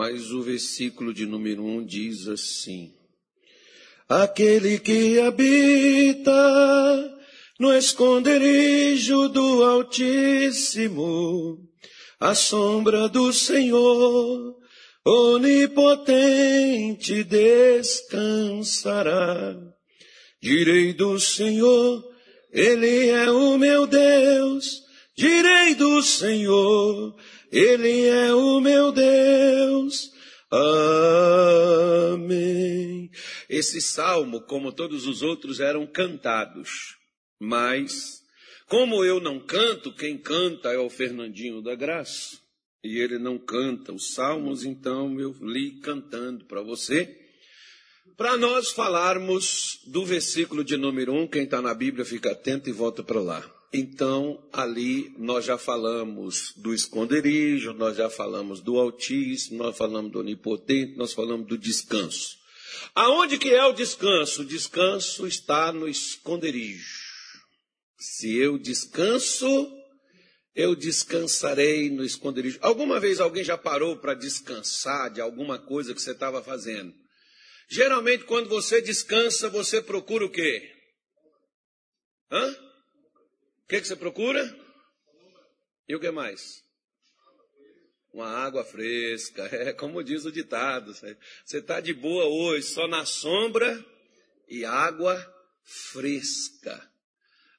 Mas o versículo de número um diz assim: Aquele que habita no esconderijo do Altíssimo, a sombra do Senhor onipotente descansará. Direi do Senhor, Ele é o meu Deus. Direi do Senhor, Ele é o meu Deus. Amém. Esse salmo, como todos os outros, eram cantados, mas como eu não canto, quem canta é o Fernandinho da Graça e ele não canta os salmos, então eu li cantando para você. Para nós falarmos do versículo de número 1, um, quem está na Bíblia fica atento e volta para lá. Então, ali nós já falamos do esconderijo, nós já falamos do Altíssimo, nós falamos do Onipotente, nós falamos do descanso. Aonde que é o descanso? O descanso está no esconderijo. Se eu descanso, eu descansarei no esconderijo. Alguma vez alguém já parou para descansar de alguma coisa que você estava fazendo? Geralmente, quando você descansa, você procura o quê? Hã? Que, que você procura? E o que mais? Uma água fresca, é como diz o ditado. Você está de boa hoje, só na sombra e água fresca.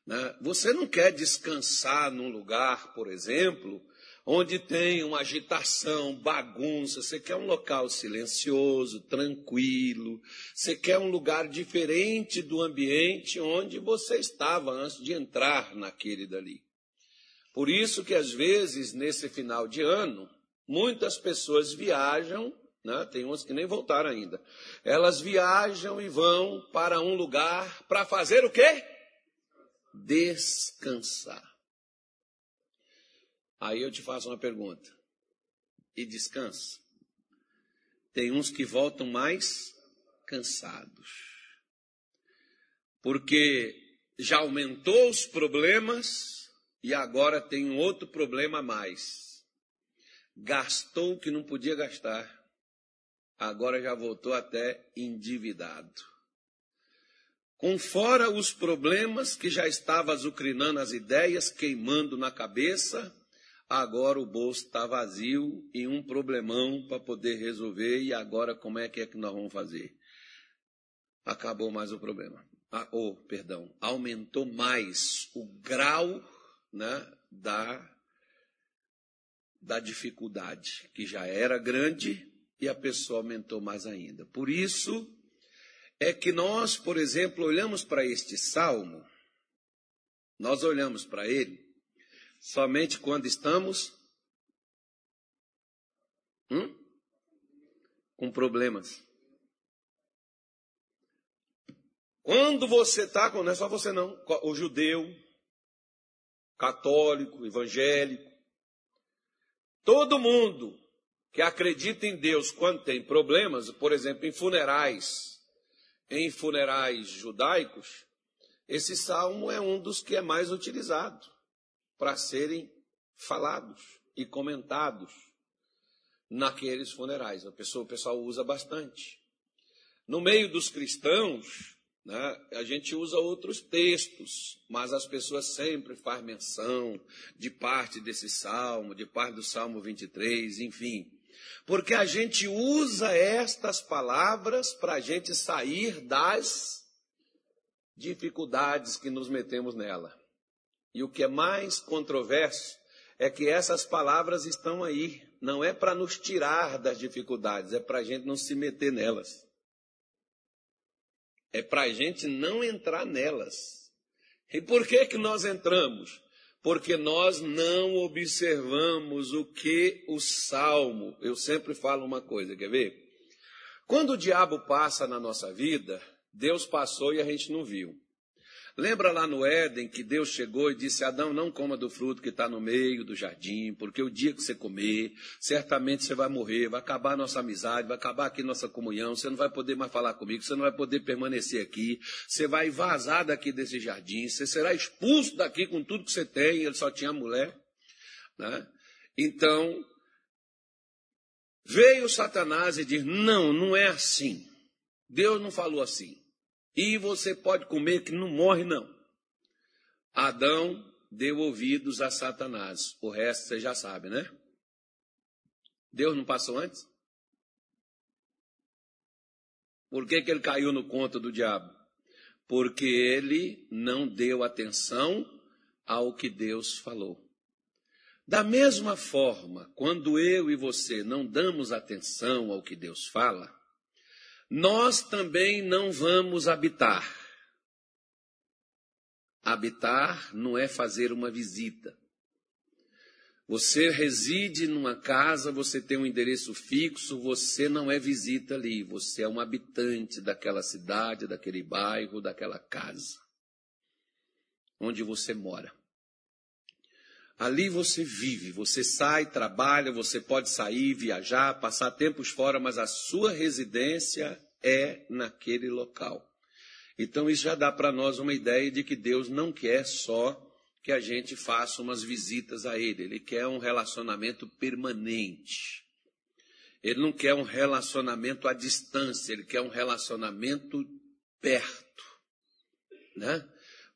Né? Você não quer descansar num lugar, por exemplo, onde tem uma agitação, bagunça. Você quer um local silencioso, tranquilo. Você quer um lugar diferente do ambiente onde você estava antes de entrar naquele dali. Por isso que às vezes nesse final de ano muitas pessoas viajam, né? tem umas que nem voltaram ainda. Elas viajam e vão para um lugar para fazer o quê? descansar. Aí eu te faço uma pergunta. E descansa? Tem uns que voltam mais cansados. Porque já aumentou os problemas e agora tem um outro problema a mais. Gastou o que não podia gastar. Agora já voltou até endividado com fora os problemas que já estava azucrinando as ideias, queimando na cabeça, agora o bolso está vazio e um problemão para poder resolver, e agora como é que é que nós vamos fazer? Acabou mais o problema. Ah, oh, perdão, aumentou mais o grau né, da, da dificuldade, que já era grande e a pessoa aumentou mais ainda. Por isso, é que nós, por exemplo, olhamos para este salmo, nós olhamos para ele somente quando estamos hum, com problemas. Quando você está com, não é só você não, o judeu, católico, evangélico, todo mundo que acredita em Deus quando tem problemas, por exemplo, em funerais, em funerais judaicos, esse salmo é um dos que é mais utilizado para serem falados e comentados naqueles funerais. A pessoa, o pessoal usa bastante. No meio dos cristãos, né, a gente usa outros textos, mas as pessoas sempre fazem menção de parte desse salmo, de parte do salmo 23, enfim. Porque a gente usa estas palavras para a gente sair das dificuldades que nos metemos nela. E o que é mais controverso é que essas palavras estão aí. Não é para nos tirar das dificuldades, é para a gente não se meter nelas. É para a gente não entrar nelas. E por que, que nós entramos? porque nós não observamos o que o salmo. Eu sempre falo uma coisa, quer ver? Quando o diabo passa na nossa vida, Deus passou e a gente não viu. Lembra lá no Éden que Deus chegou e disse: Adão, não coma do fruto que está no meio do jardim, porque o dia que você comer, certamente você vai morrer, vai acabar a nossa amizade, vai acabar aqui nossa comunhão, você não vai poder mais falar comigo, você não vai poder permanecer aqui, você vai vazar daqui desse jardim, você será expulso daqui com tudo que você tem. Ele só tinha mulher. Né? Então, Veio Satanás e disse: Não, não é assim. Deus não falou assim. E você pode comer que não morre, não. Adão deu ouvidos a Satanás. O resto você já sabe, né? Deus não passou antes? Por que, que ele caiu no conto do diabo? Porque ele não deu atenção ao que Deus falou. Da mesma forma, quando eu e você não damos atenção ao que Deus fala, nós também não vamos habitar. Habitar não é fazer uma visita. Você reside numa casa, você tem um endereço fixo, você não é visita ali, você é um habitante daquela cidade, daquele bairro, daquela casa, onde você mora. Ali você vive, você sai, trabalha, você pode sair, viajar, passar tempos fora, mas a sua residência é naquele local. Então isso já dá para nós uma ideia de que Deus não quer só que a gente faça umas visitas a ele. Ele quer um relacionamento permanente. Ele não quer um relacionamento à distância, ele quer um relacionamento perto, né?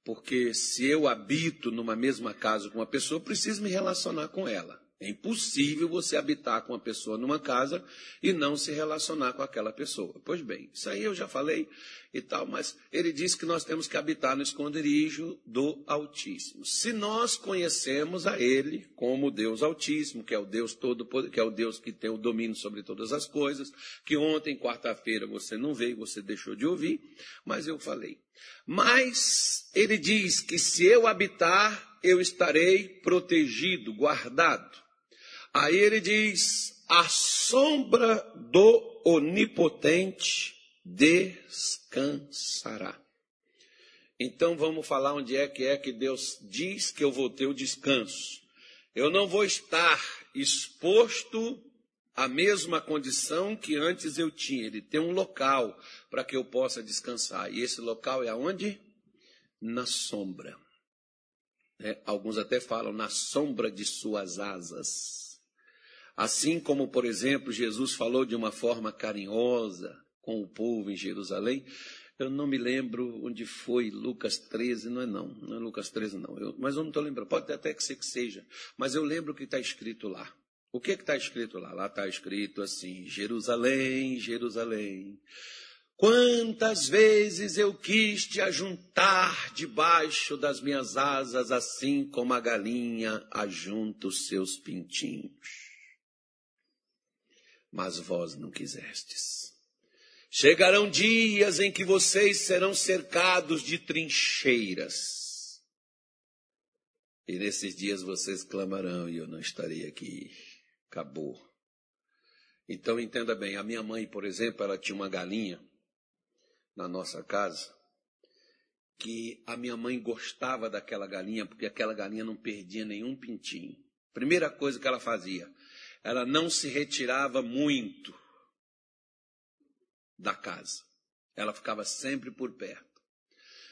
Porque se eu habito numa mesma casa com uma pessoa, preciso me relacionar com ela. É impossível você habitar com uma pessoa numa casa e não se relacionar com aquela pessoa. Pois bem, isso aí eu já falei e tal, mas ele diz que nós temos que habitar no esconderijo do Altíssimo. Se nós conhecemos a ele como Deus Altíssimo, que é o Deus todo, que é o Deus que tem o domínio sobre todas as coisas, que ontem, quarta-feira, você não veio, você deixou de ouvir, mas eu falei. Mas ele diz que se eu habitar, eu estarei protegido, guardado. Aí ele diz: a sombra do onipotente descansará. Então vamos falar onde é que é que Deus diz que eu vou ter o descanso. Eu não vou estar exposto à mesma condição que antes eu tinha. Ele tem um local para que eu possa descansar. E esse local é aonde? Na sombra. É, alguns até falam na sombra de suas asas. Assim como, por exemplo, Jesus falou de uma forma carinhosa com o povo em Jerusalém, eu não me lembro onde foi, Lucas 13, não é não, não é Lucas 13 não, eu, mas eu não estou lembrando, pode até que ser que seja, mas eu lembro que está escrito lá. O que está escrito lá? Lá está escrito assim, Jerusalém, Jerusalém, quantas vezes eu quis te ajuntar debaixo das minhas asas, assim como a galinha ajunta os seus pintinhos mas vós não quisestes. Chegarão dias em que vocês serão cercados de trincheiras. E nesses dias vocês clamarão e eu não estarei aqui. Acabou. Então entenda bem, a minha mãe, por exemplo, ela tinha uma galinha na nossa casa que a minha mãe gostava daquela galinha porque aquela galinha não perdia nenhum pintinho. Primeira coisa que ela fazia, ela não se retirava muito da casa. Ela ficava sempre por perto.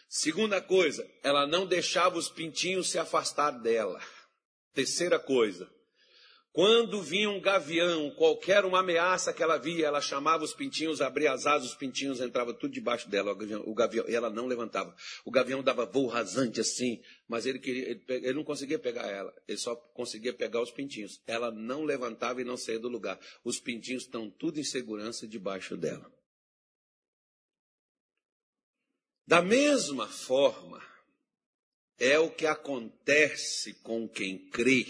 Segunda coisa, ela não deixava os pintinhos se afastar dela. Terceira coisa, quando vinha um gavião, qualquer uma ameaça que ela via, ela chamava os pintinhos, abria as asas, os pintinhos entravam tudo debaixo dela, o gavião, o gavião, e ela não levantava. O gavião dava voo rasante assim, mas ele, queria, ele, ele não conseguia pegar ela, ele só conseguia pegar os pintinhos. Ela não levantava e não saía do lugar. Os pintinhos estão tudo em segurança debaixo dela. Da mesma forma, é o que acontece com quem crê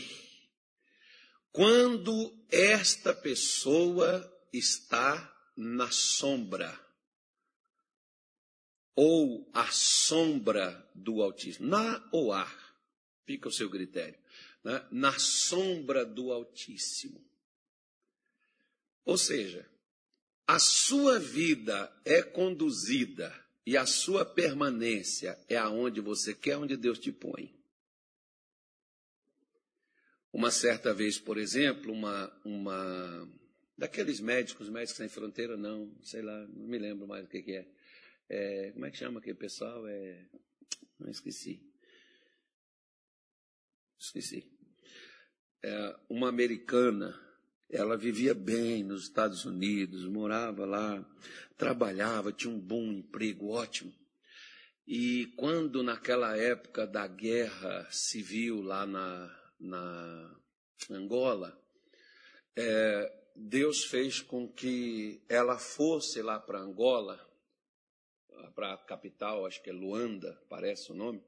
quando esta pessoa está na sombra, ou a sombra do Altíssimo, na ou a, fica o seu critério, né? na sombra do Altíssimo. Ou seja, a sua vida é conduzida e a sua permanência é aonde você quer, onde Deus te põe. Uma certa vez, por exemplo, uma, uma daqueles médicos, médicos sem fronteira, não, sei lá, não me lembro mais o que, que é. é. Como é que chama aquele pessoal? É, não esqueci. Esqueci. É, uma americana Ela vivia bem nos Estados Unidos, morava lá, trabalhava, tinha um bom emprego, ótimo. E quando naquela época da guerra civil lá na, na Angola, é, Deus fez com que ela fosse lá para Angola, para a capital, acho que é Luanda, parece o nome,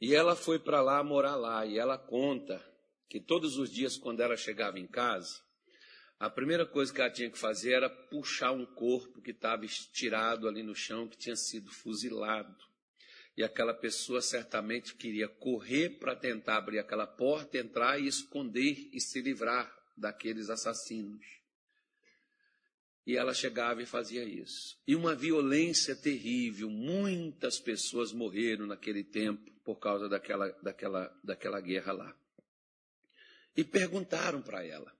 e ela foi para lá morar lá. E ela conta que todos os dias, quando ela chegava em casa, a primeira coisa que ela tinha que fazer era puxar um corpo que estava estirado ali no chão, que tinha sido fuzilado. E aquela pessoa certamente queria correr para tentar abrir aquela porta, entrar e esconder e se livrar daqueles assassinos. E ela chegava e fazia isso. E uma violência terrível, muitas pessoas morreram naquele tempo por causa daquela, daquela, daquela guerra lá. E perguntaram para ela: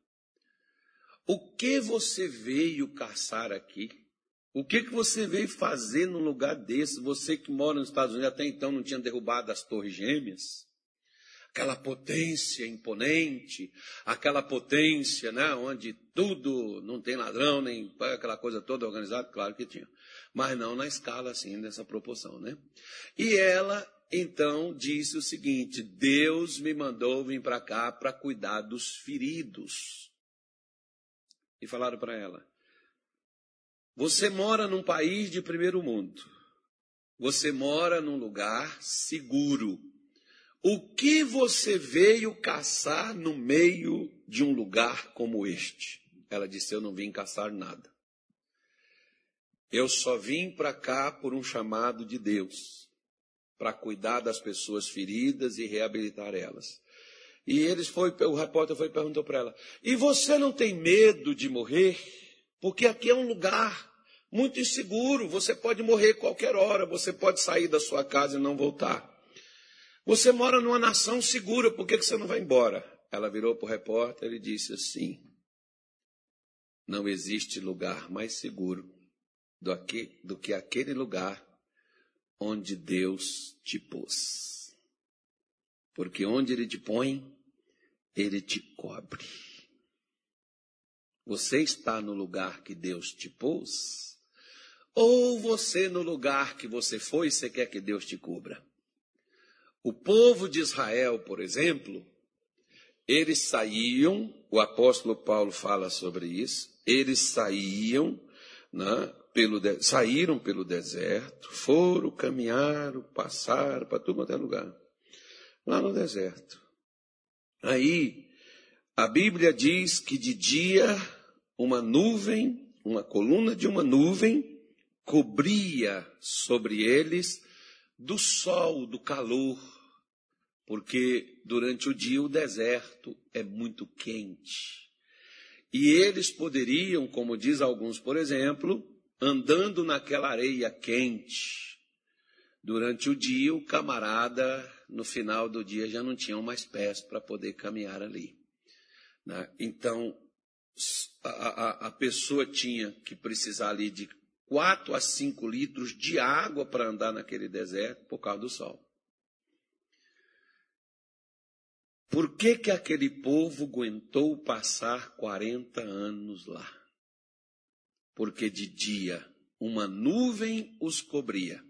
O que você veio caçar aqui? O que, que você veio fazer num lugar desse? Você que mora nos Estados Unidos até então não tinha derrubado as Torres Gêmeas? Aquela potência imponente, aquela potência, né, onde tudo não tem ladrão, nem aquela coisa toda organizada, claro que tinha. Mas não na escala assim, nessa proporção, né? E ela então disse o seguinte: Deus me mandou vir para cá para cuidar dos feridos. E falaram para ela: Você mora num país de primeiro mundo. Você mora num lugar seguro. O que você veio caçar no meio de um lugar como este? Ela disse: Eu não vim caçar nada. Eu só vim para cá por um chamado de Deus para cuidar das pessoas feridas e reabilitar elas. E eles foi, o repórter foi perguntou para ela: E você não tem medo de morrer? Porque aqui é um lugar muito inseguro. Você pode morrer qualquer hora. Você pode sair da sua casa e não voltar. Você mora numa nação segura. Por que você não vai embora? Ela virou para o repórter e disse assim: Não existe lugar mais seguro do que aquele lugar onde Deus te pôs. Porque onde Ele te põe, Ele te cobre. Você está no lugar que Deus te pôs? Ou você no lugar que você foi, você quer que Deus te cubra? O povo de Israel, por exemplo, eles saíam, o apóstolo Paulo fala sobre isso, eles saíam né, pelo, saíram pelo deserto, foram, caminharam, passaram para tudo quanto é lugar. Lá no deserto. Aí, a Bíblia diz que de dia uma nuvem, uma coluna de uma nuvem, cobria sobre eles do sol, do calor, porque durante o dia o deserto é muito quente. E eles poderiam, como diz alguns, por exemplo, andando naquela areia quente. Durante o dia, o camarada, no final do dia, já não tinha mais pés para poder caminhar ali. Né? Então, a, a, a pessoa tinha que precisar ali de 4 a 5 litros de água para andar naquele deserto por causa do sol. Por que, que aquele povo aguentou passar 40 anos lá? porque de dia uma nuvem os cobria,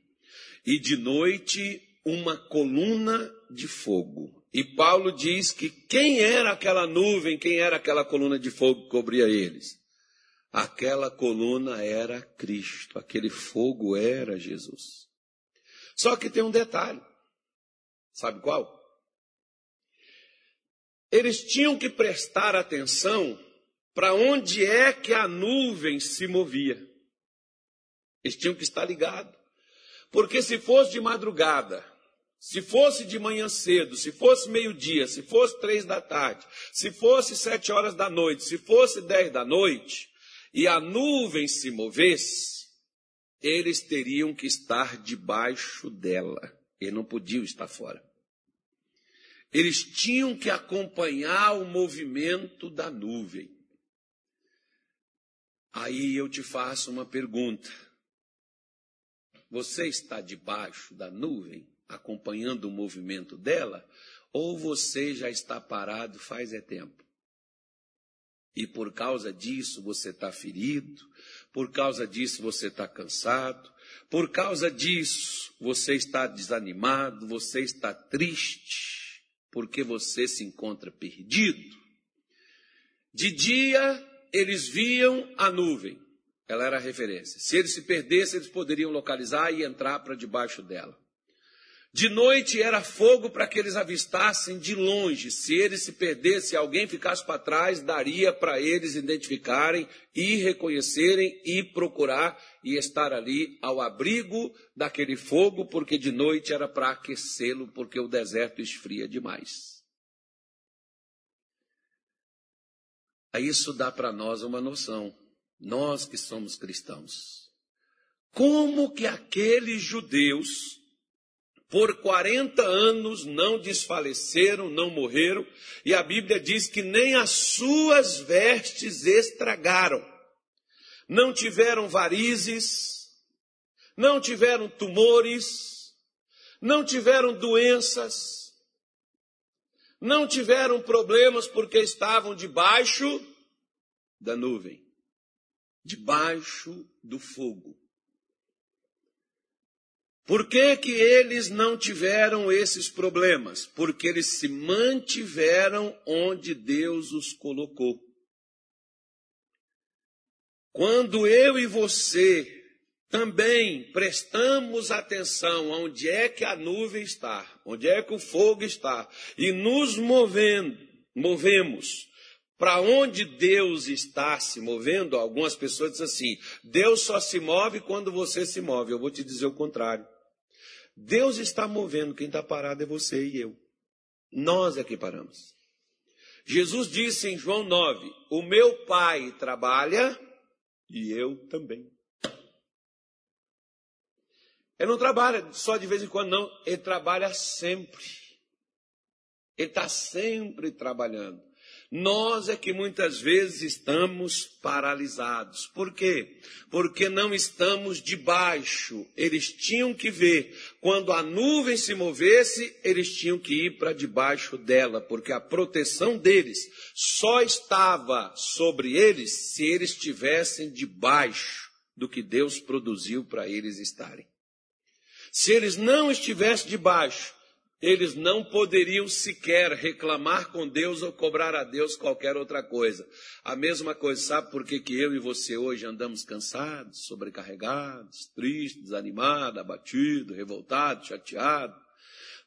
e de noite uma coluna de fogo. E Paulo diz que quem era aquela nuvem, quem era aquela coluna de fogo que cobria eles? Aquela coluna era Cristo, aquele fogo era Jesus. Só que tem um detalhe. Sabe qual? Eles tinham que prestar atenção para onde é que a nuvem se movia. Eles tinham que estar ligados. Porque se fosse de madrugada, se fosse de manhã cedo, se fosse meio-dia, se fosse três da tarde, se fosse sete horas da noite, se fosse dez da noite, e a nuvem se movesse, eles teriam que estar debaixo dela. Eles não podiam estar fora. Eles tinham que acompanhar o movimento da nuvem. Aí eu te faço uma pergunta. Você está debaixo da nuvem, acompanhando o movimento dela, ou você já está parado faz é tempo? E por causa disso você está ferido, por causa disso você está cansado, por causa disso você está desanimado, você está triste, porque você se encontra perdido. De dia eles viam a nuvem, ela era a referência. Se eles se perdessem, eles poderiam localizar e entrar para debaixo dela. De noite era fogo para que eles avistassem de longe. Se eles se perdessem, se alguém ficasse para trás, daria para eles identificarem e reconhecerem e procurar e estar ali ao abrigo daquele fogo, porque de noite era para aquecê-lo, porque o deserto esfria demais. Isso dá para nós uma noção, nós que somos cristãos. Como que aqueles judeus por 40 anos não desfaleceram, não morreram, e a Bíblia diz que nem as suas vestes estragaram. Não tiveram varizes, não tiveram tumores, não tiveram doenças, não tiveram problemas porque estavam debaixo da nuvem, debaixo do fogo. Por que, que eles não tiveram esses problemas? Porque eles se mantiveram onde Deus os colocou. Quando eu e você também prestamos atenção onde é que a nuvem está, onde é que o fogo está, e nos movendo, movemos para onde Deus está se movendo, algumas pessoas dizem assim: Deus só se move quando você se move. Eu vou te dizer o contrário. Deus está movendo, quem está parado é você e eu. Nós é que paramos. Jesus disse em João 9: O meu pai trabalha e eu também. Ele não trabalha só de vez em quando, não. Ele trabalha sempre. Ele está sempre trabalhando. Nós é que muitas vezes estamos paralisados. Por quê? Porque não estamos debaixo. Eles tinham que ver. Quando a nuvem se movesse, eles tinham que ir para debaixo dela, porque a proteção deles só estava sobre eles se eles estivessem debaixo do que Deus produziu para eles estarem. Se eles não estivessem debaixo, eles não poderiam sequer reclamar com Deus ou cobrar a Deus qualquer outra coisa. A mesma coisa, sabe por que, que eu e você hoje andamos cansados, sobrecarregados, tristes, desanimados, abatidos, revoltados, chateados,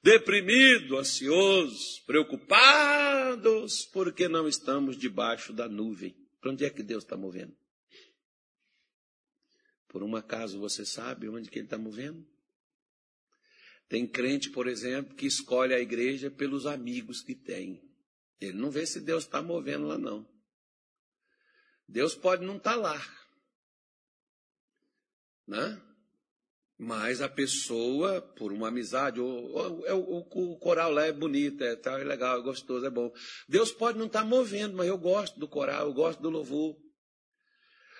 deprimidos, ansiosos, preocupados, porque não estamos debaixo da nuvem. Para onde é que Deus está movendo? Por um acaso você sabe onde que Ele está movendo? Tem crente, por exemplo, que escolhe a igreja pelos amigos que tem. Ele não vê se Deus está movendo lá, não. Deus pode não estar tá lá. Né? Mas a pessoa, por uma amizade, ou, é ou, o, coral lá é bonito, é, tá, é legal, é gostoso, é bom. Deus pode não estar tá movendo, mas eu gosto do coral, eu gosto do louvor.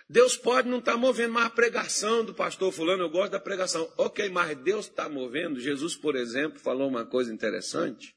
Deus pode não estar tá movendo mais a pregação do pastor fulano, eu gosto da pregação. Ok, mas Deus está movendo. Jesus, por exemplo, falou uma coisa interessante.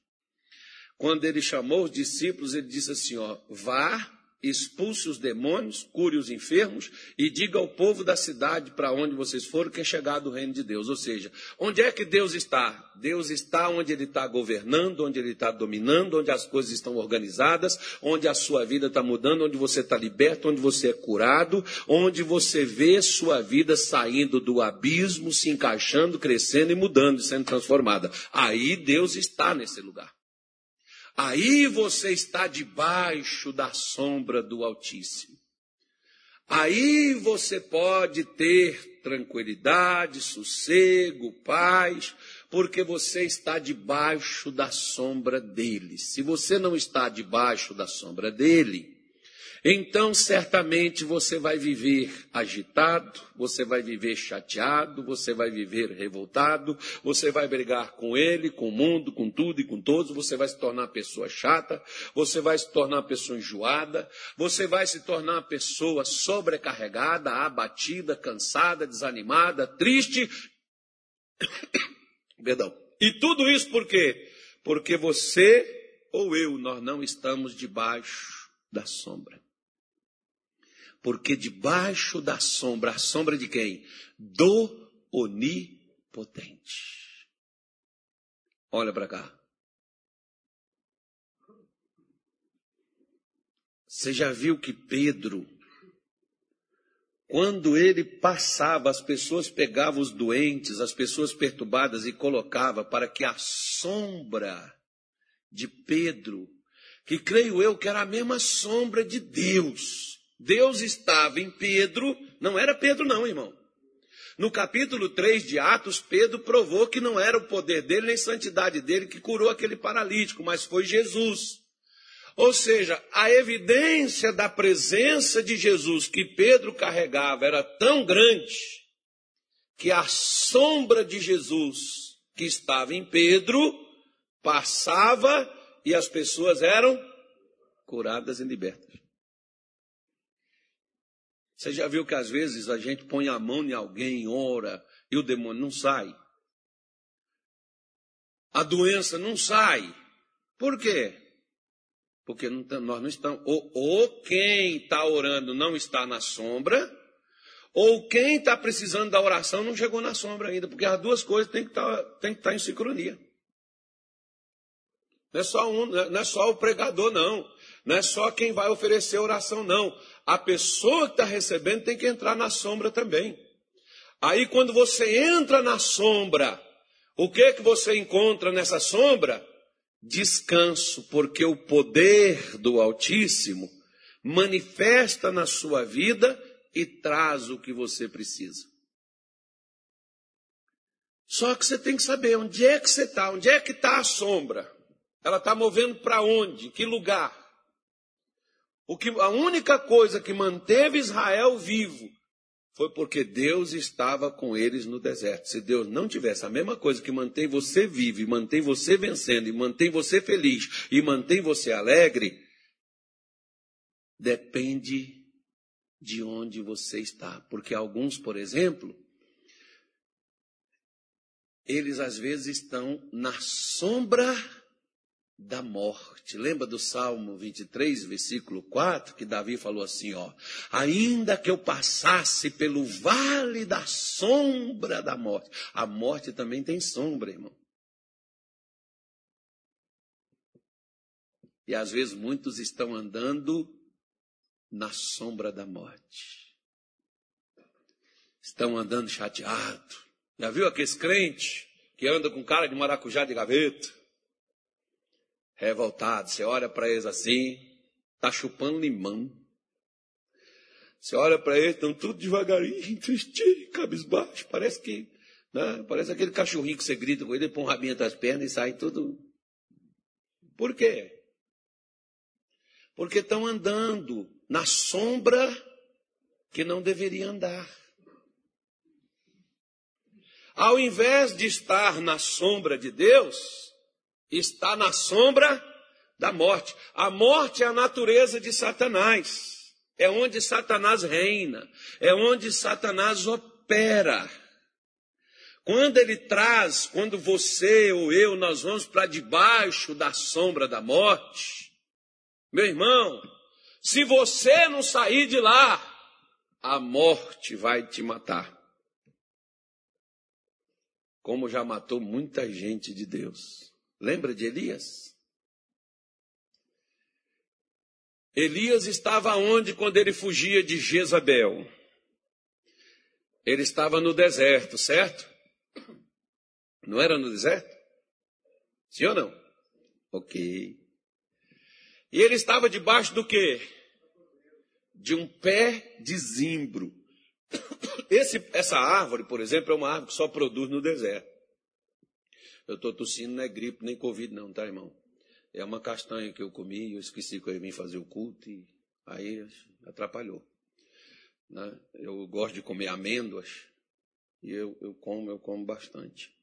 Quando ele chamou os discípulos, ele disse assim, ó, vá expulse os demônios, cure os enfermos e diga ao povo da cidade para onde vocês foram que é chegado o reino de Deus. Ou seja, onde é que Deus está? Deus está onde Ele está governando, onde Ele está dominando, onde as coisas estão organizadas, onde a sua vida está mudando, onde você está liberto, onde você é curado, onde você vê sua vida saindo do abismo, se encaixando, crescendo e mudando, sendo transformada. Aí Deus está nesse lugar. Aí você está debaixo da sombra do Altíssimo. Aí você pode ter tranquilidade, sossego, paz, porque você está debaixo da sombra dele. Se você não está debaixo da sombra dele, então certamente você vai viver agitado, você vai viver chateado, você vai viver revoltado, você vai brigar com ele, com o mundo, com tudo e com todos, você vai se tornar pessoa chata, você vai se tornar pessoa enjoada, você vai se tornar pessoa sobrecarregada, abatida, cansada, desanimada, triste. Perdão. E tudo isso por quê? Porque você ou eu, nós não estamos debaixo da sombra. Porque debaixo da sombra, a sombra de quem? Do onipotente. Olha para cá. Você já viu que Pedro, quando ele passava, as pessoas pegavam os doentes, as pessoas perturbadas e colocava para que a sombra de Pedro, que creio eu que era a mesma sombra de Deus. Deus estava em Pedro, não era Pedro não, irmão. No capítulo 3 de Atos, Pedro provou que não era o poder dele nem santidade dele que curou aquele paralítico, mas foi Jesus. Ou seja, a evidência da presença de Jesus que Pedro carregava era tão grande que a sombra de Jesus que estava em Pedro passava e as pessoas eram curadas e libertas. Você já viu que às vezes a gente põe a mão em alguém, ora, e o demônio não sai? A doença não sai. Por quê? Porque não, nós não estamos. Ou, ou quem está orando não está na sombra, ou quem está precisando da oração não chegou na sombra ainda, porque as duas coisas têm que estar, tá, estar tá em sincronia. Não é só um, não é só o pregador, não. Não é só quem vai oferecer oração, não. A pessoa que está recebendo tem que entrar na sombra também. Aí quando você entra na sombra, o que que você encontra nessa sombra? Descanso, porque o poder do Altíssimo manifesta na sua vida e traz o que você precisa. Só que você tem que saber onde é que você está, onde é que está a sombra. Ela está movendo para onde? Que lugar? O que, a única coisa que manteve Israel vivo foi porque Deus estava com eles no deserto. Se Deus não tivesse a mesma coisa que mantém você vivo, e mantém você vencendo, e mantém você feliz, e mantém você alegre, depende de onde você está. Porque alguns, por exemplo, eles às vezes estão na sombra da morte. Lembra do Salmo 23, versículo 4, que Davi falou assim, ó: "Ainda que eu passasse pelo vale da sombra da morte". A morte também tem sombra, irmão. E às vezes muitos estão andando na sombra da morte. Estão andando chateado. Já viu aqueles crentes que anda com cara de maracujá de gaveta? Revoltado. Você olha para eles assim, tá chupando limão. Você olha para eles, estão tudo devagarinho, tristinho, cabisbaixo. Parece que, né? parece aquele cachorrinho que você grita com ele, põe um rabinho entre as pernas e sai tudo. Por quê? Porque estão andando na sombra que não deveria andar. Ao invés de estar na sombra de Deus, está na sombra da morte. A morte é a natureza de Satanás. É onde Satanás reina. É onde Satanás opera. Quando ele traz, quando você ou eu, nós vamos para debaixo da sombra da morte, meu irmão, se você não sair de lá, a morte vai te matar. Como já matou muita gente de Deus. Lembra de Elias? Elias estava onde quando ele fugia de Jezabel? Ele estava no deserto, certo? Não era no deserto? Sim ou não? Ok. E ele estava debaixo do quê? De um pé de zimbro. Esse, essa árvore, por exemplo, é uma árvore que só produz no deserto. Eu estou tossindo, não é gripe, nem Covid, não, tá, irmão? É uma castanha que eu comi, eu esqueci que eu ia vir fazer o culto e aí atrapalhou. Né? Eu gosto de comer amêndoas e eu, eu como, eu como bastante.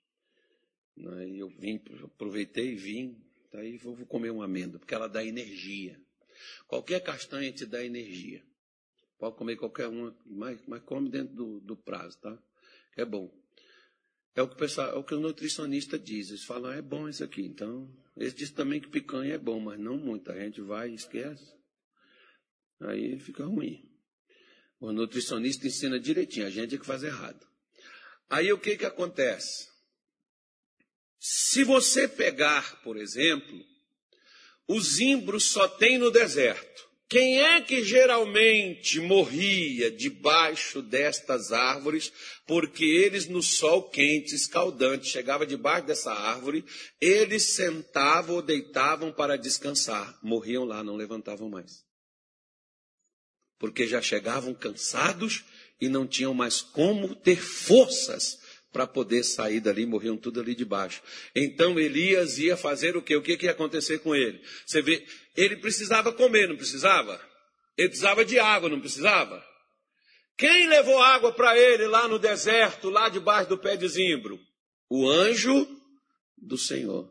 Né? E eu vim, aproveitei e vim, aí vou, vou comer uma amêndoa, porque ela dá energia. Qualquer castanha te dá energia. Pode comer qualquer uma, mas, mas come dentro do, do prazo, tá? É bom. É o que o, pessoal, é o, que o nutricionista diz. Eles falam, é bom isso aqui. Então, eles dizem também que picanha é bom, mas não muito. A gente vai e esquece. Aí fica ruim. O nutricionista ensina direitinho, a gente é que faz errado. Aí o que, que acontece? Se você pegar, por exemplo, os zimbros só tem no deserto. Quem é que geralmente morria debaixo destas árvores, porque eles no sol quente, escaldante, chegava debaixo dessa árvore, eles sentavam ou deitavam para descansar, morriam lá, não levantavam mais. Porque já chegavam cansados e não tinham mais como ter forças para poder sair dali, morriam tudo ali debaixo. Então Elias ia fazer o quê? O que, que ia acontecer com ele? Você vê, ele precisava comer, não precisava? Ele precisava de água, não precisava? Quem levou água para ele lá no deserto, lá debaixo do pé de zimbro? O anjo do Senhor.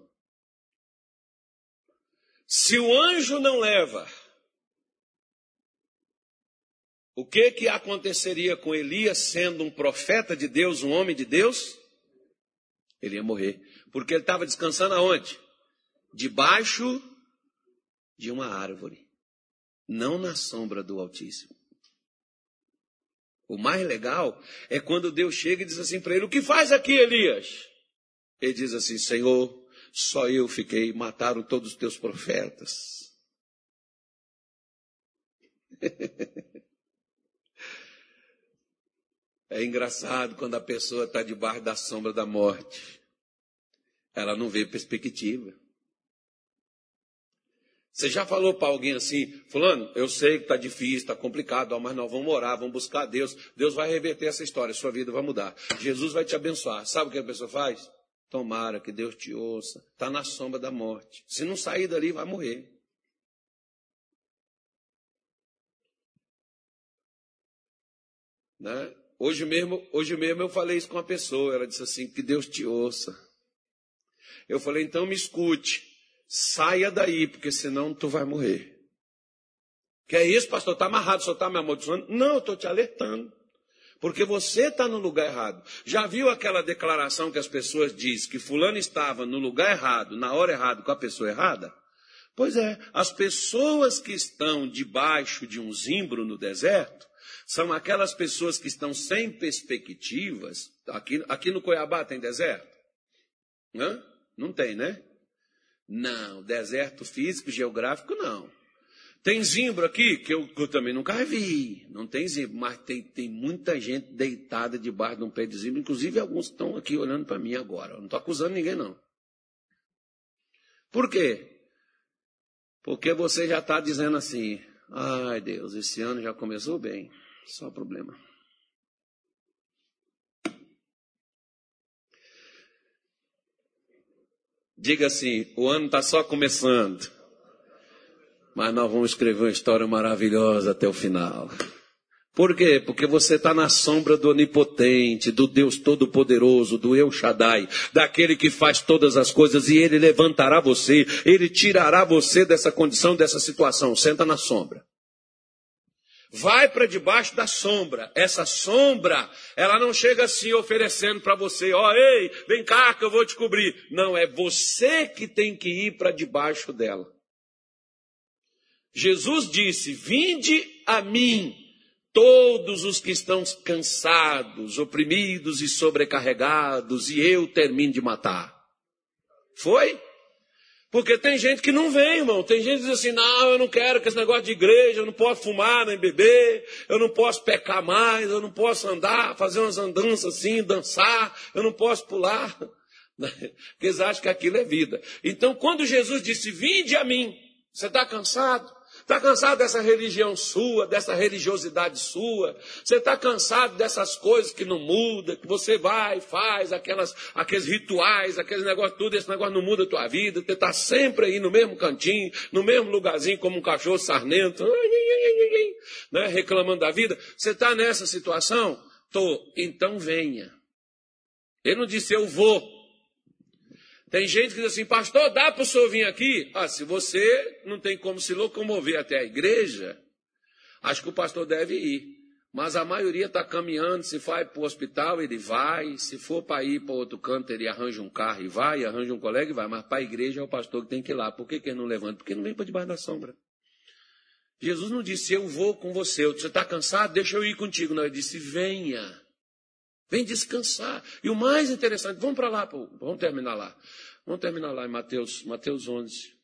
Se o anjo não leva, o que que aconteceria com Elias sendo um profeta de Deus, um homem de Deus? Ele ia morrer, porque ele estava descansando aonde? Debaixo de uma árvore, não na sombra do Altíssimo. O mais legal é quando Deus chega e diz assim para ele: O que faz aqui, Elias? Ele diz assim: Senhor, só eu fiquei, mataram todos os teus profetas. É engraçado quando a pessoa está debaixo da sombra da morte. Ela não vê perspectiva. Você já falou para alguém assim, fulano, eu sei que está difícil, está complicado, mas nós vamos orar, vamos buscar Deus. Deus vai reverter essa história, sua vida vai mudar. Jesus vai te abençoar. Sabe o que a pessoa faz? Tomara que Deus te ouça. Está na sombra da morte. Se não sair dali, vai morrer. Né? Hoje mesmo, hoje mesmo eu falei isso com uma pessoa, ela disse assim, que Deus te ouça. Eu falei, então me escute, saia daí, porque senão tu vai morrer. Que é isso, pastor? Está amarrado, só está me amaldiçoando? Não, eu estou te alertando. Porque você está no lugar errado. Já viu aquela declaração que as pessoas dizem que fulano estava no lugar errado, na hora errada, com a pessoa errada? Pois é, as pessoas que estão debaixo de um zimbro no deserto, são aquelas pessoas que estão sem perspectivas. Aqui, aqui no Cuiabá tem deserto? Hã? Não tem, né? Não, deserto físico, geográfico, não. Tem zimbro aqui, que eu, que eu, também nunca vi. Não tem zimbro, mas tem, tem muita gente deitada debaixo de um pé de zimbro, inclusive alguns estão aqui olhando para mim agora. Eu não estou acusando ninguém, não. Por quê? Porque você já está dizendo assim: ai Deus, esse ano já começou bem. Só problema. Diga assim: o ano está só começando, mas nós vamos escrever uma história maravilhosa até o final. Por quê? Porque você está na sombra do onipotente, do Deus Todo-Poderoso, do El Shaddai, daquele que faz todas as coisas e ele levantará você, ele tirará você dessa condição, dessa situação. Senta na sombra. Vai para debaixo da sombra. Essa sombra, ela não chega assim oferecendo para você, ó, oh, ei, vem cá que eu vou te cobrir. Não, é você que tem que ir para debaixo dela. Jesus disse: Vinde a mim, todos os que estão cansados, oprimidos e sobrecarregados, e eu termino de matar. Foi? Porque tem gente que não vem, irmão. Tem gente que diz assim: não, eu não quero que esse negócio de igreja, eu não posso fumar nem beber, eu não posso pecar mais, eu não posso andar, fazer umas andanças assim, dançar, eu não posso pular. Porque eles acham que aquilo é vida. Então, quando Jesus disse: Vinde a mim, você está cansado? Está cansado dessa religião sua, dessa religiosidade sua? Você está cansado dessas coisas que não mudam, que você vai, faz aquelas, aqueles rituais, aqueles negócios, tudo esse negócio não muda a tua vida. Você está sempre aí no mesmo cantinho, no mesmo lugarzinho, como um cachorro sarnento, né, reclamando da vida. Você está nessa situação? Tô. Então venha. Ele não disse eu vou. Tem gente que diz assim, pastor, dá para o senhor vir aqui? Ah, se você não tem como se locomover até a igreja, acho que o pastor deve ir. Mas a maioria está caminhando, se vai para o hospital, ele vai. Se for para ir para outro canto, ele arranja um carro e vai, arranja um colega e vai. Mas para a igreja é o pastor que tem que ir lá. Por que, que ele não levanta? Porque não vem para debaixo da sombra. Jesus não disse, eu vou com você. Você está cansado? Deixa eu ir contigo. Não, ele disse, venha. Vem descansar. E o mais interessante, vamos para lá, vamos terminar lá. Vamos terminar lá em Mateus, Mateus 11.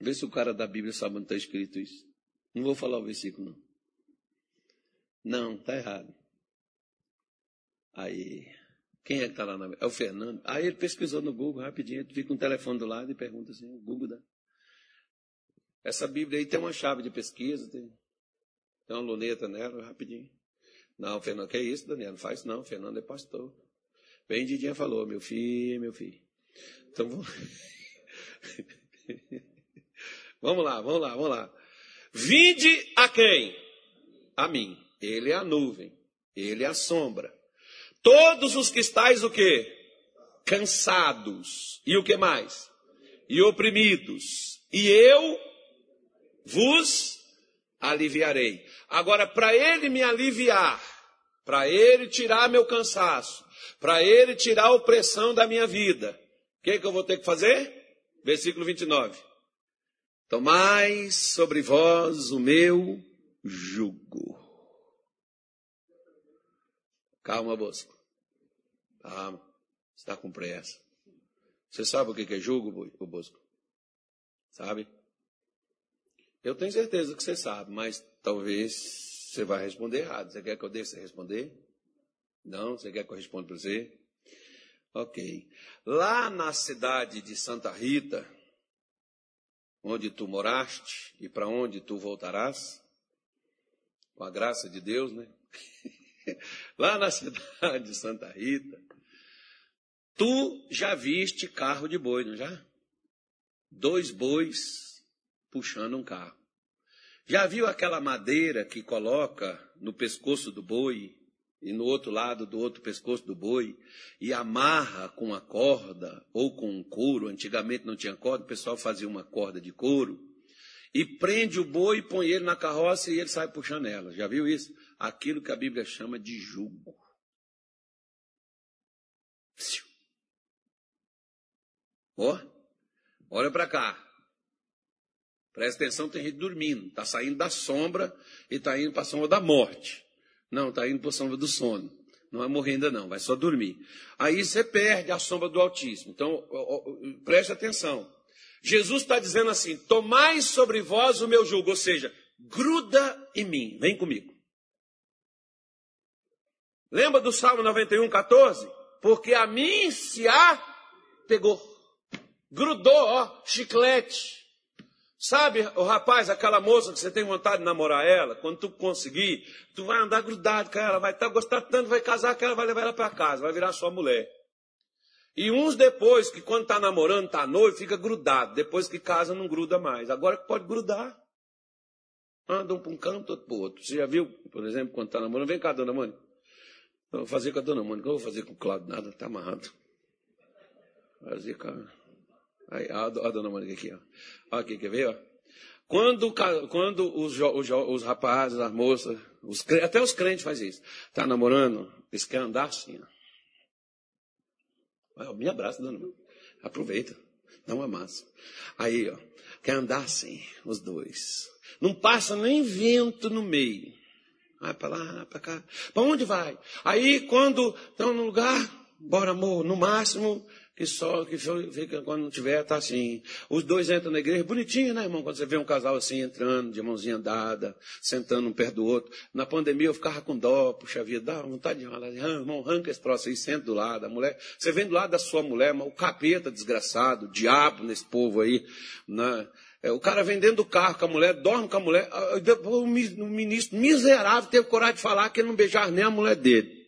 Vê se o cara da Bíblia sabe onde está escrito isso. Não vou falar o versículo, não. Não, está errado. Aí, quem é que está lá na É o Fernando. Aí ele pesquisou no Google rapidinho, ele fica com um telefone do lado e pergunta assim, o Google dá. Essa Bíblia aí tem uma chave de pesquisa, tem, tem uma luneta nela, rapidinho. Não, Fernando, que é isso, Daniel? Não faz não, Fernando é pastor. Bem Didinha falou, meu filho, meu filho. Então vamos. vamos lá, vamos lá, vamos lá. Vinde a quem? A mim. Ele é a nuvem, ele é a sombra. Todos os que estáis o quê? Cansados. E o que mais? E oprimidos. E eu vos aliviarei. Agora, para ele me aliviar, para ele tirar meu cansaço, para ele tirar a opressão da minha vida, o que, que eu vou ter que fazer? Versículo 29. Tomai sobre vós o meu jugo. Calma, Bosco. Calma. Você está com pressa. Você sabe o que é jugo, Bosco? Sabe? Eu tenho certeza que você sabe, mas talvez você vai responder errado. Você quer que eu deixe você responder? Não? Você quer que eu responda para você? Ok. Lá na cidade de Santa Rita, onde tu moraste e para onde tu voltarás, com a graça de Deus, né? Lá na cidade de Santa Rita, tu já viste carro de boi, não já? Dois bois puxando um carro. Já viu aquela madeira que coloca no pescoço do boi e no outro lado do outro pescoço do boi e amarra com a corda ou com um couro? Antigamente não tinha corda, o pessoal fazia uma corda de couro e prende o boi, põe ele na carroça e ele sai puxando ela. Já viu isso? Aquilo que a Bíblia chama de jugo. Ó, oh, olha para cá. Presta atenção, tem gente dormindo. Está saindo da sombra e está indo para a sombra da morte. Não, está indo para a sombra do sono. Não vai morrer ainda não, vai só dormir. Aí você perde a sombra do Altíssimo. Então, preste atenção. Jesus está dizendo assim: tomai sobre vós o meu jugo, ou seja, gruda em mim, vem comigo. Lembra do Salmo 91, 14? Porque a mim se a pegou, grudou, ó, chiclete. Sabe, o rapaz, aquela moça que você tem vontade de namorar ela, quando tu conseguir, tu vai andar grudado com ela, vai estar tá, gostar tanto, vai casar com ela, vai levar ela para casa, vai virar sua mulher. E uns depois, que quando está namorando, está noivo, fica grudado. Depois que casa, não gruda mais. Agora que pode grudar. Andam para um canto, outro para outro. Você já viu, por exemplo, quando está namorando? Vem cá, dona Mônica. Eu vou fazer com a dona Mônica. Eu vou fazer com o Claudio. Nada, está amarrado. Fazer com a... Aí, a, a dona Mônica aqui, ó. Aqui, quer ver, ó? Quando, quando os, os, os rapazes, as moças, os, até os crentes fazem isso. Está namorando, eles querem andar assim, ó. Me abraça, dona. Aproveita. Dá uma massa. Aí, ó. Quer andar assim, os dois. Não passa nem vento no meio. Vai para lá, para cá. Para onde vai? Aí, quando estão no lugar, bora, amor, no máximo, que só que fica quando não tiver, tá assim. Os dois entram na igreja, bonitinho, né, irmão? Quando você vê um casal assim entrando, de mãozinha dada, sentando um perto do outro. Na pandemia eu ficava com dó, puxa vida, dá vontade de falar, irmão, arranca esse troço aí, senta do lado. A mulher, você vem do lado da sua mulher, mas o capeta desgraçado, o diabo nesse povo aí, né? É, o cara vem dentro do carro com a mulher, dorme com a mulher. O ministro miserável teve coragem de falar que ele não beijava nem a mulher dele.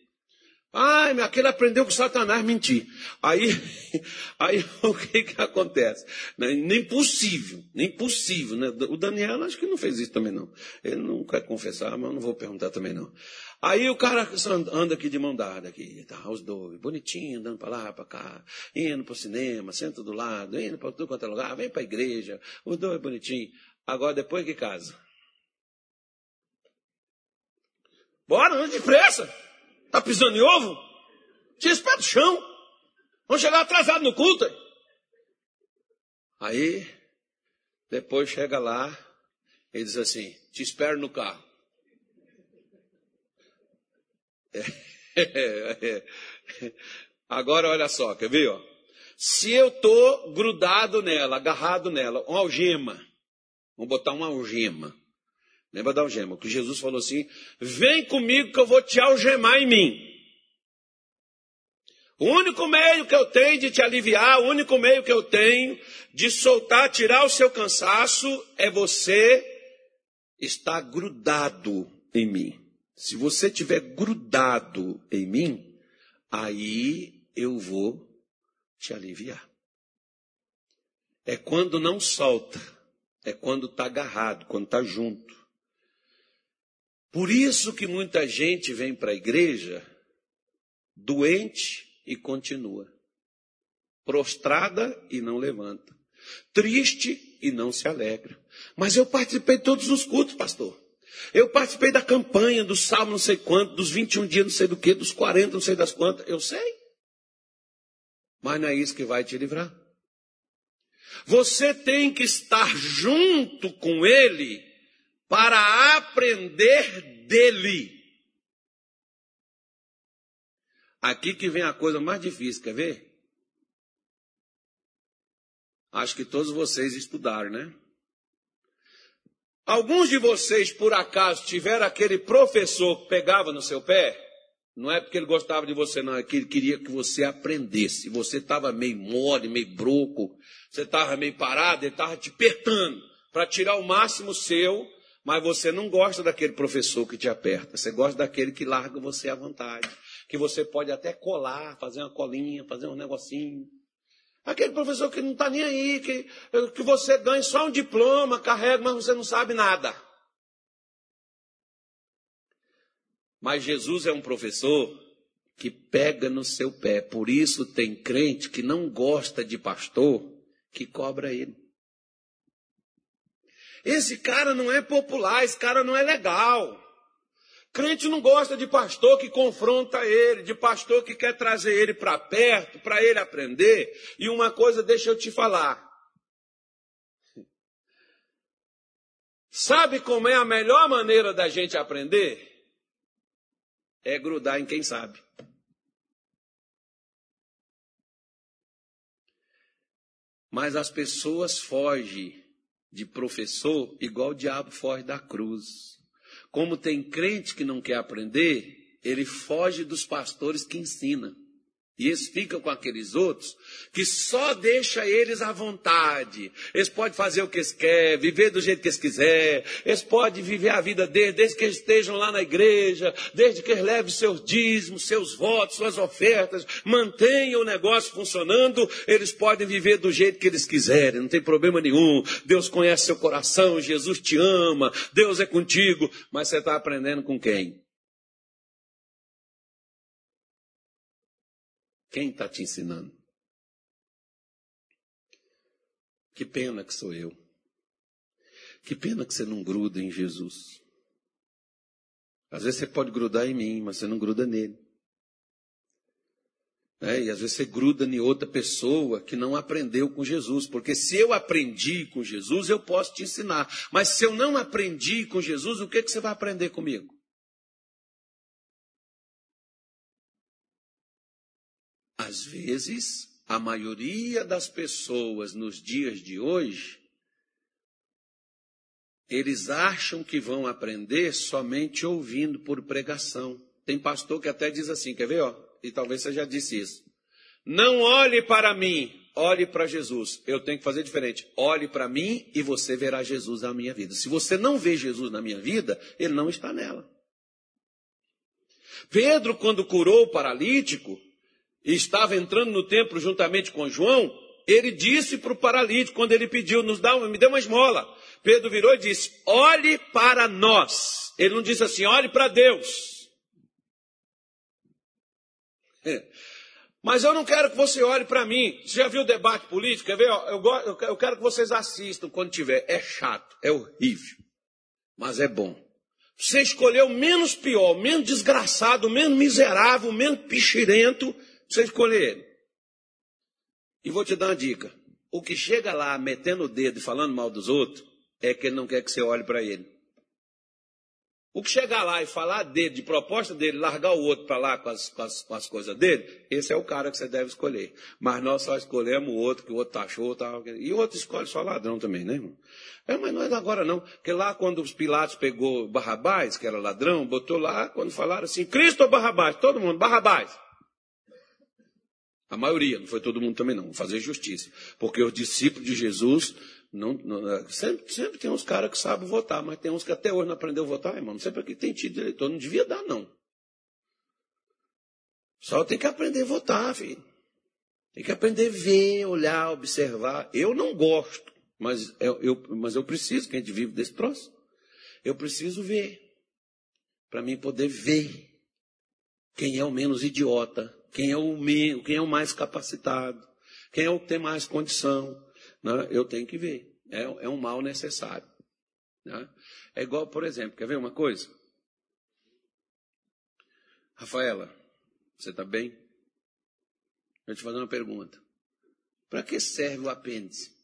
Ai, aquele aprendeu com Satanás mentir. Aí, aí o que que acontece? Nem possível, nem possível, né? O Daniel acho que não fez isso também não. Ele não quer confessar, mas eu não vou perguntar também não. Aí o cara anda aqui de mão dada aqui, tá, os dois, bonitinho, andando para lá, para cá, indo para o cinema, senta do lado, indo para tudo quanto é lugar, vem para a igreja, os dois bonitinhos. Agora depois que casa. Bora, anda depressa. Está pisando em ovo? Tira esse pé do chão. Vamos chegar atrasado no culto. Aí, depois chega lá, Ele diz assim: Te espero no carro. Agora olha só, quer ver? Se eu estou grudado nela, agarrado nela, uma algema, vamos botar uma algema. Lembra da algema? Que Jesus falou assim: Vem comigo que eu vou te algemar em mim. O único meio que eu tenho de te aliviar, o único meio que eu tenho de soltar, tirar o seu cansaço, é você estar grudado em mim. Se você estiver grudado em mim, aí eu vou te aliviar. É quando não solta, é quando está agarrado, quando está junto. Por isso que muita gente vem para a igreja doente e continua, prostrada e não levanta, triste e não se alegra. Mas eu participei de todos os cultos, pastor. Eu participei da campanha, do salmo não sei quanto, dos 21 dias não sei do que, dos 40 não sei das quantas. Eu sei. Mas não é isso que vai te livrar. Você tem que estar junto com Ele para aprender dele. Aqui que vem a coisa mais difícil, quer ver? Acho que todos vocês estudaram, né? Alguns de vocês, por acaso, tiveram aquele professor que pegava no seu pé? Não é porque ele gostava de você, não, é que ele queria que você aprendesse. Você estava meio mole, meio broco, você estava meio parado, ele estava te apertando para tirar o máximo seu, mas você não gosta daquele professor que te aperta, você gosta daquele que larga você à vontade, que você pode até colar, fazer uma colinha, fazer um negocinho. Aquele professor que não está nem aí, que, que você ganha só um diploma, carrega, mas você não sabe nada. Mas Jesus é um professor que pega no seu pé. Por isso tem crente que não gosta de pastor que cobra ele. Esse cara não é popular, esse cara não é legal. Crente não gosta de pastor que confronta ele, de pastor que quer trazer ele para perto, para ele aprender. E uma coisa deixa eu te falar. Sabe como é a melhor maneira da gente aprender? É grudar em quem sabe. Mas as pessoas fogem de professor igual o diabo foge da cruz. Como tem crente que não quer aprender, ele foge dos pastores que ensinam. E eles ficam com aqueles outros que só deixa eles à vontade. Eles podem fazer o que eles querem, viver do jeito que eles quiserem. Eles podem viver a vida deles, desde que eles estejam lá na igreja, desde que eles levem seus dízimos, seus votos, suas ofertas, mantenham o negócio funcionando. Eles podem viver do jeito que eles quiserem, não tem problema nenhum. Deus conhece seu coração, Jesus te ama, Deus é contigo. Mas você está aprendendo com quem? Quem está te ensinando? Que pena que sou eu. Que pena que você não gruda em Jesus. Às vezes você pode grudar em mim, mas você não gruda nele. É, e às vezes você gruda em outra pessoa que não aprendeu com Jesus. Porque se eu aprendi com Jesus, eu posso te ensinar. Mas se eu não aprendi com Jesus, o que, que você vai aprender comigo? Às vezes, a maioria das pessoas nos dias de hoje, eles acham que vão aprender somente ouvindo por pregação. Tem pastor que até diz assim, quer ver, ó? E talvez você já disse isso. Não olhe para mim, olhe para Jesus. Eu tenho que fazer diferente. Olhe para mim e você verá Jesus na minha vida. Se você não vê Jesus na minha vida, ele não está nela. Pedro, quando curou o paralítico, e estava entrando no templo juntamente com João, ele disse para o paralítico, quando ele pediu, nos dá, me dê uma esmola. Pedro virou e disse: olhe para nós. Ele não disse assim, olhe para Deus. É. Mas eu não quero que você olhe para mim. Você já viu o debate político? Quer ver? Eu, eu quero que vocês assistam quando tiver. É chato, é horrível, mas é bom. Você escolheu o menos pior, o menos desgraçado, o menos miserável, o menos pichirento você escolher. E vou te dar uma dica. O que chega lá metendo o dedo e falando mal dos outros, é que ele não quer que você olhe para ele. O que chegar lá e falar dele, de proposta dele, largar o outro para lá com as, com, as, com as, coisas dele, esse é o cara que você deve escolher. Mas nós só escolhemos o outro que o outro taxou. Tal, e o outro escolhe só ladrão também, né, irmão? É, mas não é agora não. Porque lá quando os Pilatos pegou Barrabás, que era ladrão, botou lá, quando falaram assim, Cristo ou Barrabás? Todo mundo, Barrabás. A maioria, não foi todo mundo também não, fazer justiça. Porque os discípulos de Jesus não, não, é, sempre, sempre tem uns caras que sabem votar, mas tem uns que até hoje não aprendeu a votar, irmão. Não sei que tem tido eleitor, não devia dar, não. Só tem que aprender a votar, filho. Tem que aprender a ver, olhar, observar. Eu não gosto, mas eu, eu, mas eu preciso, que a gente vive desse próximo. Eu preciso ver. Para mim poder ver quem é o menos idiota, quem é o, menos, quem é o mais capacitado, quem é o que tem mais condição né, eu tenho que ver. É, é um mal necessário. Né? É igual, por exemplo, quer ver uma coisa? Rafaela, você está bem? Eu te fazer uma pergunta. Para que serve o apêndice?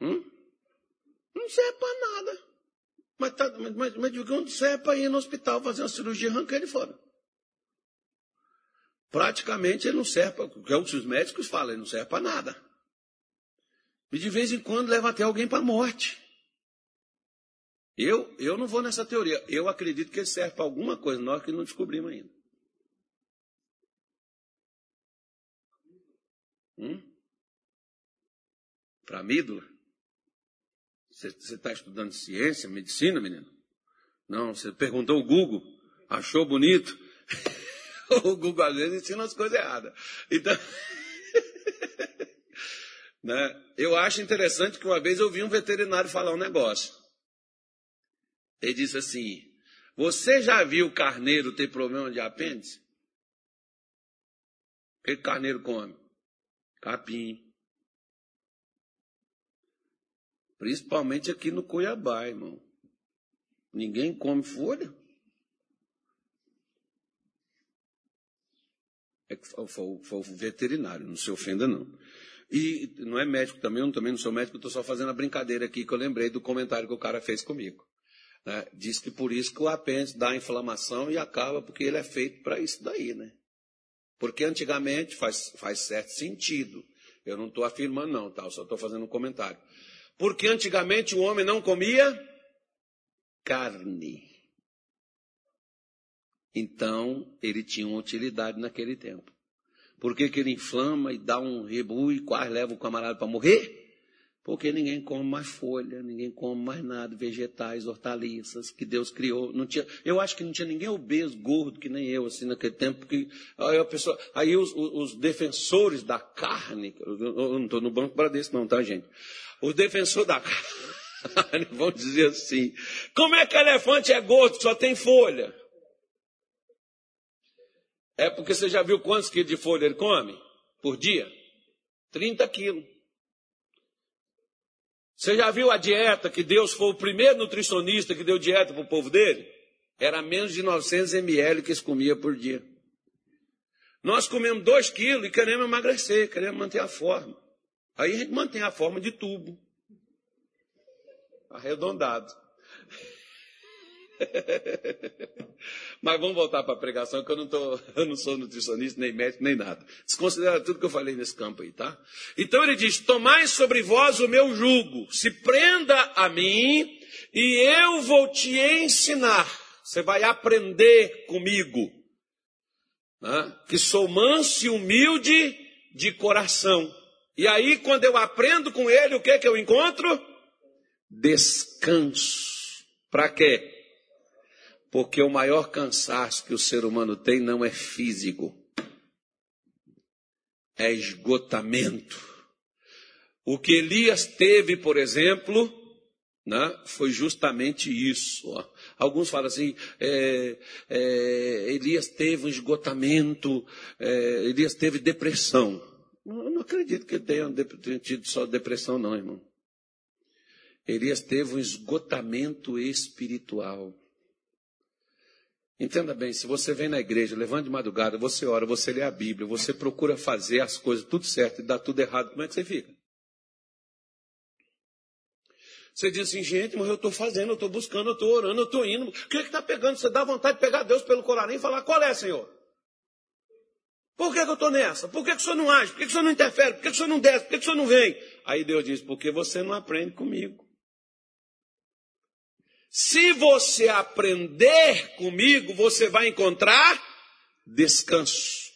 Hum? Não serve para nada. Mas, tá, mas, mas, mas não serve para ir no hospital fazer uma cirurgia e arrancar ele fora praticamente ele não serve para. é o que os médicos falam, ele não serve para nada. E de vez em quando leva até alguém para a morte. Eu, eu não vou nessa teoria. Eu acredito que ele serve para alguma coisa, nós que não descobrimos ainda. Hum? Para amígdala? Você está estudando ciência, medicina, menino? Não, você perguntou ao Google, achou bonito? o Google às vezes ensina as coisas erradas. Então, né? eu acho interessante que uma vez eu vi um veterinário falar um negócio. Ele disse assim: Você já viu carneiro ter problema de apêndice? O que carneiro come? Capim. Principalmente aqui no Cuiabá, irmão. Ninguém come folha. É que foi, o veterinário, não se ofenda não. E não é médico também, eu também não sou médico, estou só fazendo a brincadeira aqui que eu lembrei do comentário que o cara fez comigo. Né? Diz que por isso que o apêndice dá inflamação e acaba, porque ele é feito para isso daí, né? Porque antigamente faz, faz certo sentido. Eu não estou afirmando, não, tá? Eu só estou fazendo um comentário. Porque antigamente o homem não comia carne. Então, ele tinha uma utilidade naquele tempo. Por que, que ele inflama e dá um rebu e quase leva o camarada para morrer? Porque ninguém come mais folha, ninguém come mais nada, vegetais, hortaliças que Deus criou. Não tinha, eu acho que não tinha ninguém obeso, gordo, que nem eu, assim, naquele tempo. Que, aí, a pessoa, aí os, os defensores da carne, eu não estou no banco para desse não, tá, gente? Os defensores da carne vão dizer assim, como é que elefante é gordo, só tem folha? É porque você já viu quantos quilos de folha ele come por dia? 30 quilos. Você já viu a dieta que Deus foi o primeiro nutricionista que deu dieta para o povo dele? Era menos de 900 ml que eles comiam por dia. Nós comemos 2 quilos e queremos emagrecer, queremos manter a forma. Aí a gente mantém a forma de tubo. Arredondado. Mas vamos voltar para a pregação, que eu não, tô, eu não sou nutricionista, nem médico, nem nada. Desconsidera tudo que eu falei nesse campo aí, tá? Então ele diz: Tomai sobre vós o meu jugo, se prenda a mim, e eu vou te ensinar. Você vai aprender comigo. Né? Que sou manso e humilde de coração. E aí, quando eu aprendo com ele, o que que eu encontro? Descanso. Para quê? Porque o maior cansaço que o ser humano tem não é físico, é esgotamento. O que Elias teve, por exemplo, né, foi justamente isso. Ó. Alguns falam assim: é, é, Elias teve um esgotamento, é, Elias teve depressão. Eu não acredito que tenha tido só depressão, não, irmão. Elias teve um esgotamento espiritual. Entenda bem, se você vem na igreja, levando de madrugada, você ora, você lê a Bíblia, você procura fazer as coisas tudo certo e dá tudo errado, como é que você fica? Você diz assim, gente, mas eu estou fazendo, eu estou buscando, eu estou orando, eu estou indo. O que está pegando? Você dá vontade de pegar Deus pelo colarinho e falar, qual é, Senhor? Por que, que eu estou nessa? Por que, que o Senhor não age? Por que, que o Senhor não interfere? Por que, que o Senhor não desce? Por que, que o Senhor não vem? Aí Deus diz, porque você não aprende comigo. Se você aprender comigo, você vai encontrar descanso.